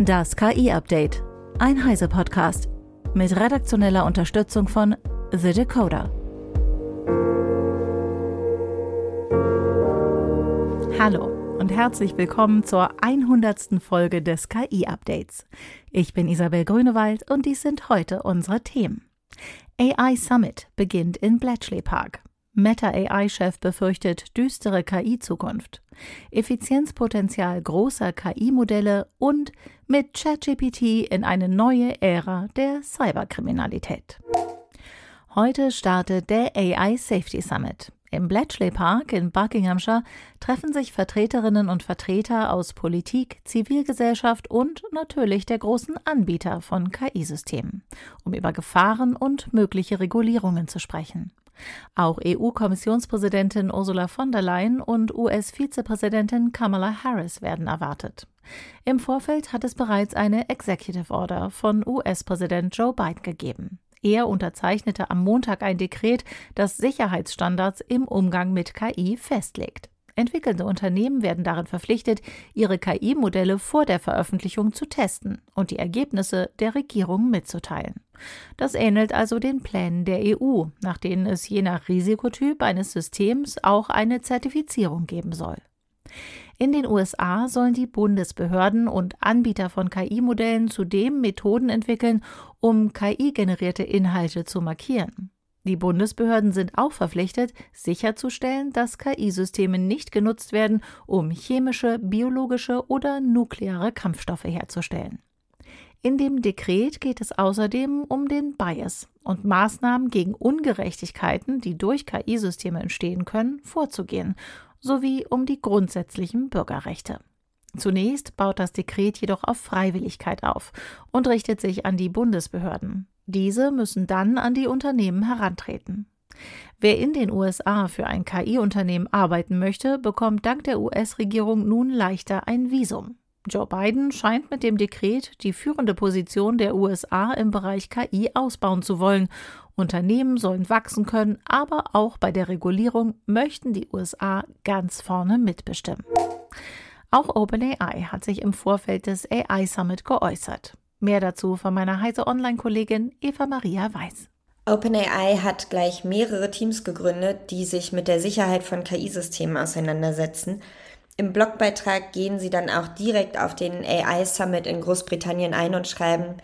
Das KI-Update. Ein Heise-Podcast. Mit redaktioneller Unterstützung von The Decoder. Hallo und herzlich willkommen zur 100. Folge des KI-Updates. Ich bin Isabel Grünewald und dies sind heute unsere Themen. AI Summit beginnt in Bletchley Park. Meta AI-Chef befürchtet düstere KI-Zukunft. Effizienzpotenzial großer KI-Modelle und mit ChatGPT in eine neue Ära der Cyberkriminalität. Heute startet der AI Safety Summit. Im Bletchley Park in Buckinghamshire treffen sich Vertreterinnen und Vertreter aus Politik, Zivilgesellschaft und natürlich der großen Anbieter von KI-Systemen, um über Gefahren und mögliche Regulierungen zu sprechen. Auch EU-Kommissionspräsidentin Ursula von der Leyen und US-Vizepräsidentin Kamala Harris werden erwartet. Im Vorfeld hat es bereits eine Executive Order von US-Präsident Joe Biden gegeben. Er unterzeichnete am Montag ein Dekret, das Sicherheitsstandards im Umgang mit KI festlegt. Entwickelnde Unternehmen werden darin verpflichtet, ihre KI-Modelle vor der Veröffentlichung zu testen und die Ergebnisse der Regierung mitzuteilen. Das ähnelt also den Plänen der EU, nach denen es je nach Risikotyp eines Systems auch eine Zertifizierung geben soll. In den USA sollen die Bundesbehörden und Anbieter von KI-Modellen zudem Methoden entwickeln, um KI-generierte Inhalte zu markieren. Die Bundesbehörden sind auch verpflichtet, sicherzustellen, dass KI-Systeme nicht genutzt werden, um chemische, biologische oder nukleare Kampfstoffe herzustellen. In dem Dekret geht es außerdem um den Bias und Maßnahmen gegen Ungerechtigkeiten, die durch KI-Systeme entstehen können, vorzugehen, sowie um die grundsätzlichen Bürgerrechte. Zunächst baut das Dekret jedoch auf Freiwilligkeit auf und richtet sich an die Bundesbehörden. Diese müssen dann an die Unternehmen herantreten. Wer in den USA für ein KI-Unternehmen arbeiten möchte, bekommt dank der US-Regierung nun leichter ein Visum. Joe Biden scheint mit dem Dekret die führende Position der USA im Bereich KI ausbauen zu wollen. Unternehmen sollen wachsen können, aber auch bei der Regulierung möchten die USA ganz vorne mitbestimmen. Auch OpenAI hat sich im Vorfeld des AI Summit geäußert. Mehr dazu von meiner Heise Online-Kollegin Eva Maria Weiß. OpenAI hat gleich mehrere Teams gegründet, die sich mit der Sicherheit von KI-Systemen auseinandersetzen. Im Blogbeitrag gehen sie dann auch direkt auf den AI Summit in Großbritannien ein und schreiben,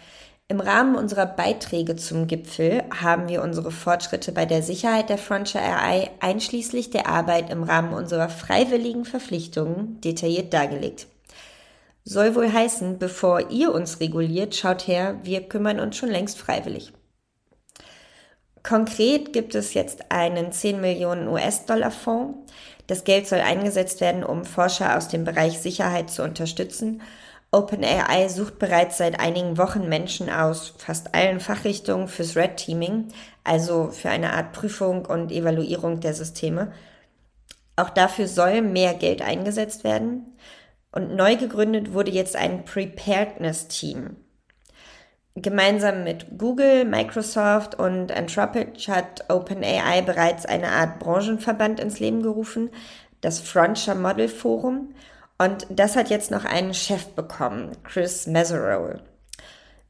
im Rahmen unserer Beiträge zum Gipfel haben wir unsere Fortschritte bei der Sicherheit der Frontier AI einschließlich der Arbeit im Rahmen unserer freiwilligen Verpflichtungen detailliert dargelegt. Soll wohl heißen, bevor ihr uns reguliert, schaut her, wir kümmern uns schon längst freiwillig. Konkret gibt es jetzt einen 10 Millionen US-Dollar Fonds. Das Geld soll eingesetzt werden, um Forscher aus dem Bereich Sicherheit zu unterstützen. OpenAI sucht bereits seit einigen Wochen Menschen aus fast allen Fachrichtungen fürs Red Teaming, also für eine Art Prüfung und Evaluierung der Systeme. Auch dafür soll mehr Geld eingesetzt werden. Und neu gegründet wurde jetzt ein Preparedness-Team. Gemeinsam mit Google, Microsoft und Anthropic hat OpenAI bereits eine Art Branchenverband ins Leben gerufen, das Frontier Model Forum. Und das hat jetzt noch einen Chef bekommen, Chris Meserow.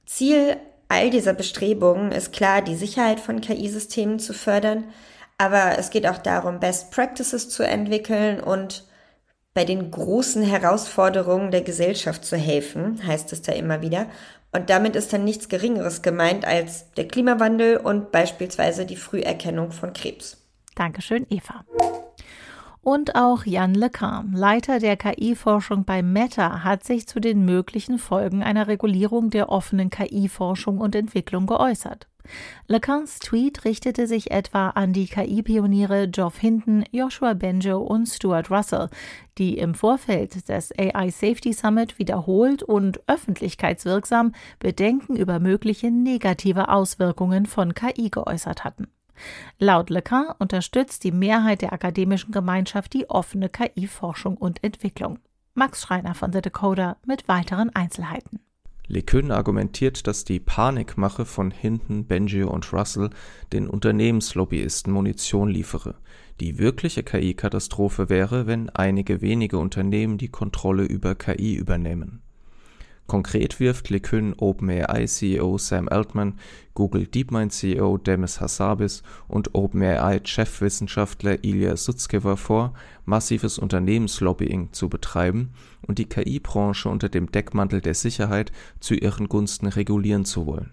Ziel all dieser Bestrebungen ist klar, die Sicherheit von KI-Systemen zu fördern, aber es geht auch darum, Best Practices zu entwickeln und bei den großen Herausforderungen der Gesellschaft zu helfen, heißt es da immer wieder. Und damit ist dann nichts Geringeres gemeint als der Klimawandel und beispielsweise die Früherkennung von Krebs. Dankeschön, Eva. Und auch Jan LeCun, Leiter der KI-Forschung bei Meta, hat sich zu den möglichen Folgen einer Regulierung der offenen KI-Forschung und Entwicklung geäußert. LeCuns Tweet richtete sich etwa an die KI-Pioniere Geoff Hinton, Joshua Benjo und Stuart Russell, die im Vorfeld des AI Safety Summit wiederholt und öffentlichkeitswirksam Bedenken über mögliche negative Auswirkungen von KI geäußert hatten. Laut LeCun unterstützt die Mehrheit der akademischen Gemeinschaft die offene KI-Forschung und Entwicklung. Max Schreiner von The Decoder mit weiteren Einzelheiten. LeCun argumentiert, dass die Panikmache von Hinton, Bengio und Russell den Unternehmenslobbyisten Munition liefere. Die wirkliche KI-Katastrophe wäre, wenn einige wenige Unternehmen die Kontrolle über KI übernehmen. Konkret wirft LeCun OpenAI-CEO Sam Altman, Google DeepMind-CEO Demis Hassabis und OpenAI-Chefwissenschaftler Ilya Sutskever vor, massives Unternehmenslobbying zu betreiben und die KI-Branche unter dem Deckmantel der Sicherheit zu ihren Gunsten regulieren zu wollen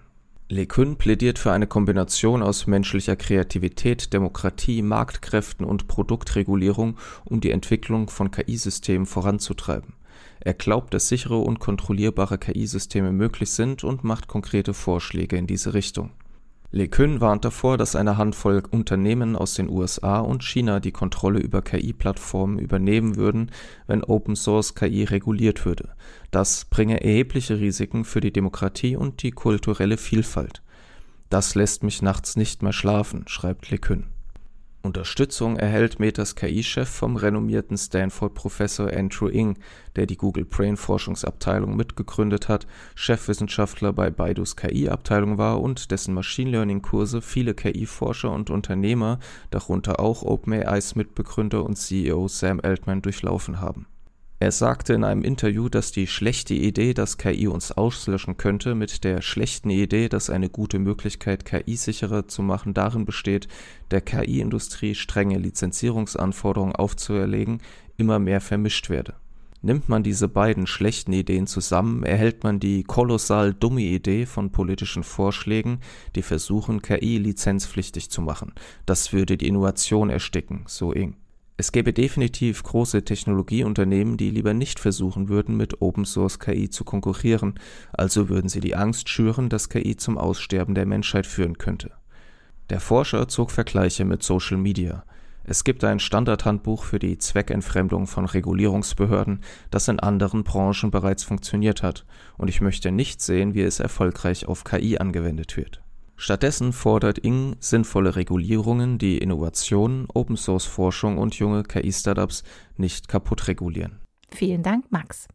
LeCun plädiert für eine Kombination aus menschlicher Kreativität, Demokratie, Marktkräften und Produktregulierung, um die Entwicklung von KI-Systemen voranzutreiben. Er glaubt, dass sichere und kontrollierbare KI-Systeme möglich sind und macht konkrete Vorschläge in diese Richtung LeCun warnt davor, dass eine Handvoll Unternehmen aus den USA und China die Kontrolle über KI-Plattformen übernehmen würden, wenn Open-Source-KI reguliert würde. Das bringe erhebliche Risiken für die Demokratie und die kulturelle Vielfalt. Das lässt mich nachts nicht mehr schlafen, schreibt LeCun Unterstützung erhält Metas KI-Chef vom renommierten Stanford-Professor Andrew Ng, der die Google Brain-Forschungsabteilung mitgegründet hat, Chefwissenschaftler bei Baidus KI-Abteilung war und dessen Machine Learning-Kurse viele KI-Forscher und Unternehmer, darunter auch OpenAIs Mitbegründer und CEO Sam Altman, durchlaufen haben er sagte in einem Interview, dass die schlechte Idee, dass KI uns auslöschen könnte, mit der schlechten Idee, dass eine gute Möglichkeit, KI sicherer zu machen, darin besteht, der KI-Industrie strenge Lizenzierungsanforderungen aufzuerlegen, immer mehr vermischt werde. Nimmt man diese beiden schlechten Ideen zusammen, erhält man die kolossal dumme Idee von politischen Vorschlägen, die versuchen, KI lizenzpflichtig zu machen. Das würde die Innovation ersticken, so Ing. Es gäbe definitiv große Technologieunternehmen, die lieber nicht versuchen würden, mit Open Source KI zu konkurrieren, also würden sie die Angst schüren, dass KI zum Aussterben der Menschheit führen könnte. Der Forscher zog Vergleiche mit Social Media. Es gibt ein Standardhandbuch für die Zweckentfremdung von Regulierungsbehörden, das in anderen Branchen bereits funktioniert hat, und ich möchte nicht sehen, wie es erfolgreich auf KI angewendet wird. Stattdessen fordert Ing sinnvolle Regulierungen, die Innovation, Open-Source-Forschung und junge KI-Startups nicht kaputt regulieren. Vielen Dank, Max.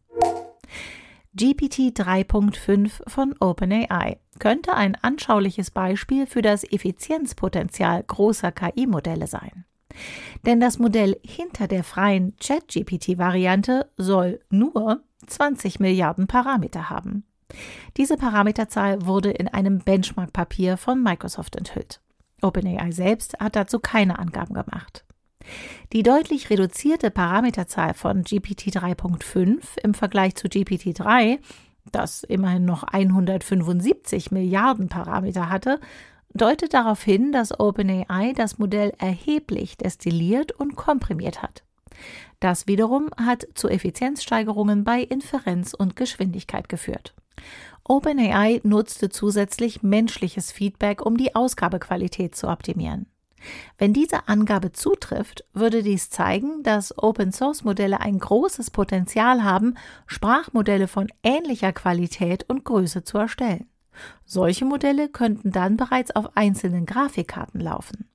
GPT 3.5 von OpenAI könnte ein anschauliches Beispiel für das Effizienzpotenzial großer KI-Modelle sein. Denn das Modell hinter der freien ChatGPT-Variante soll nur 20 Milliarden Parameter haben. Diese Parameterzahl wurde in einem Benchmark-Papier von Microsoft enthüllt. OpenAI selbst hat dazu keine Angaben gemacht. Die deutlich reduzierte Parameterzahl von GPT 3.5 im Vergleich zu GPT 3, das immerhin noch 175 Milliarden Parameter hatte, deutet darauf hin, dass OpenAI das Modell erheblich destilliert und komprimiert hat. Das wiederum hat zu Effizienzsteigerungen bei Inferenz und Geschwindigkeit geführt. OpenAI nutzte zusätzlich menschliches Feedback, um die Ausgabequalität zu optimieren. Wenn diese Angabe zutrifft, würde dies zeigen, dass Open-Source-Modelle ein großes Potenzial haben, Sprachmodelle von ähnlicher Qualität und Größe zu erstellen. Solche Modelle könnten dann bereits auf einzelnen Grafikkarten laufen.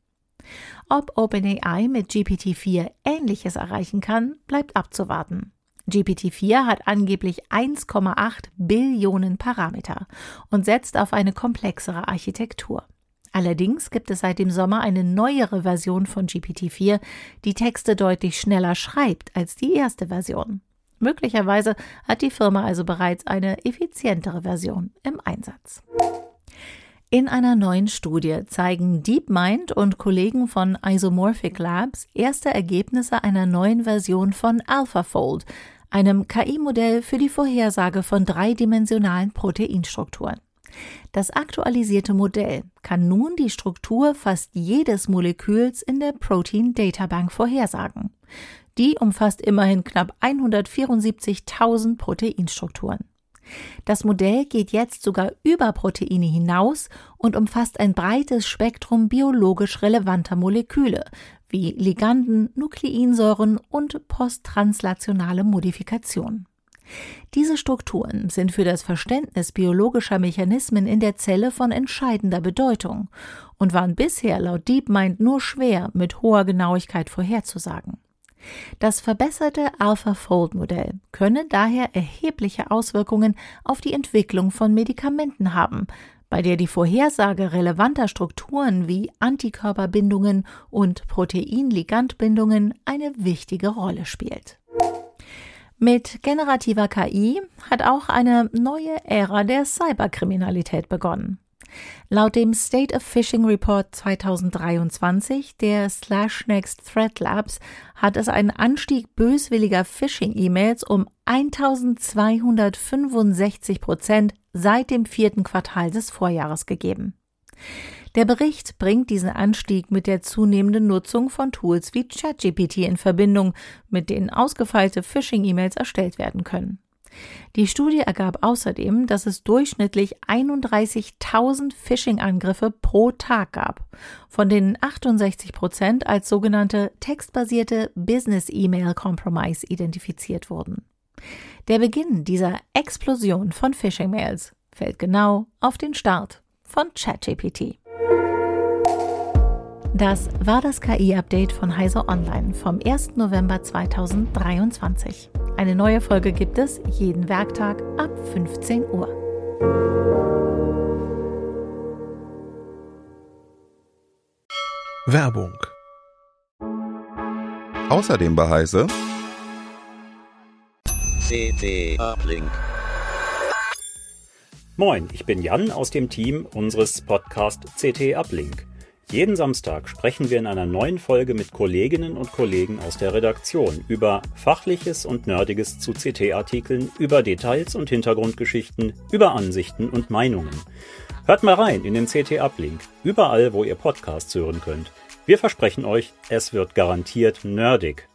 Ob OpenAI mit GPT-4 Ähnliches erreichen kann, bleibt abzuwarten. GPT-4 hat angeblich 1,8 Billionen Parameter und setzt auf eine komplexere Architektur. Allerdings gibt es seit dem Sommer eine neuere Version von GPT-4, die Texte deutlich schneller schreibt als die erste Version. Möglicherweise hat die Firma also bereits eine effizientere Version im Einsatz. In einer neuen Studie zeigen DeepMind und Kollegen von Isomorphic Labs erste Ergebnisse einer neuen Version von AlphaFold, einem KI-Modell für die Vorhersage von dreidimensionalen Proteinstrukturen. Das aktualisierte Modell kann nun die Struktur fast jedes Moleküls in der Protein Data Bank vorhersagen. Die umfasst immerhin knapp 174.000 Proteinstrukturen. Das Modell geht jetzt sogar über Proteine hinaus und umfasst ein breites Spektrum biologisch relevanter Moleküle, wie Liganden, Nukleinsäuren und posttranslationale Modifikationen. Diese Strukturen sind für das Verständnis biologischer Mechanismen in der Zelle von entscheidender Bedeutung und waren bisher laut DeepMind nur schwer mit hoher Genauigkeit vorherzusagen. Das verbesserte AlphaFold-Modell könne daher erhebliche Auswirkungen auf die Entwicklung von Medikamenten haben, bei der die Vorhersage relevanter Strukturen wie Antikörperbindungen und Proteinligandbindungen eine wichtige Rolle spielt. Mit generativer KI hat auch eine neue Ära der Cyberkriminalität begonnen. Laut dem State of Phishing Report 2023 der Slashnext Threat Labs hat es einen Anstieg böswilliger Phishing-E-Mails um 1265 Prozent seit dem vierten Quartal des Vorjahres gegeben. Der Bericht bringt diesen Anstieg mit der zunehmenden Nutzung von Tools wie ChatGPT in Verbindung, mit denen ausgefeilte Phishing-E-Mails erstellt werden können. Die Studie ergab außerdem, dass es durchschnittlich 31.000 Phishing-Angriffe pro Tag gab, von denen 68 Prozent als sogenannte textbasierte Business-E-Mail Compromise identifiziert wurden. Der Beginn dieser Explosion von Phishing-Mails fällt genau auf den Start von ChatGPT. Das war das KI-Update von Heiser Online vom 1. November 2023. Eine neue Folge gibt es jeden Werktag ab 15 Uhr. Werbung. Außerdem bei Heise CT Uplink. Moin, ich bin Jan aus dem Team unseres Podcast CT Uplink. Jeden Samstag sprechen wir in einer neuen Folge mit Kolleginnen und Kollegen aus der Redaktion über Fachliches und Nerdiges zu CT-Artikeln, über Details und Hintergrundgeschichten, über Ansichten und Meinungen. Hört mal rein in den CT-Uplink, überall, wo ihr Podcasts hören könnt. Wir versprechen euch, es wird garantiert nerdig.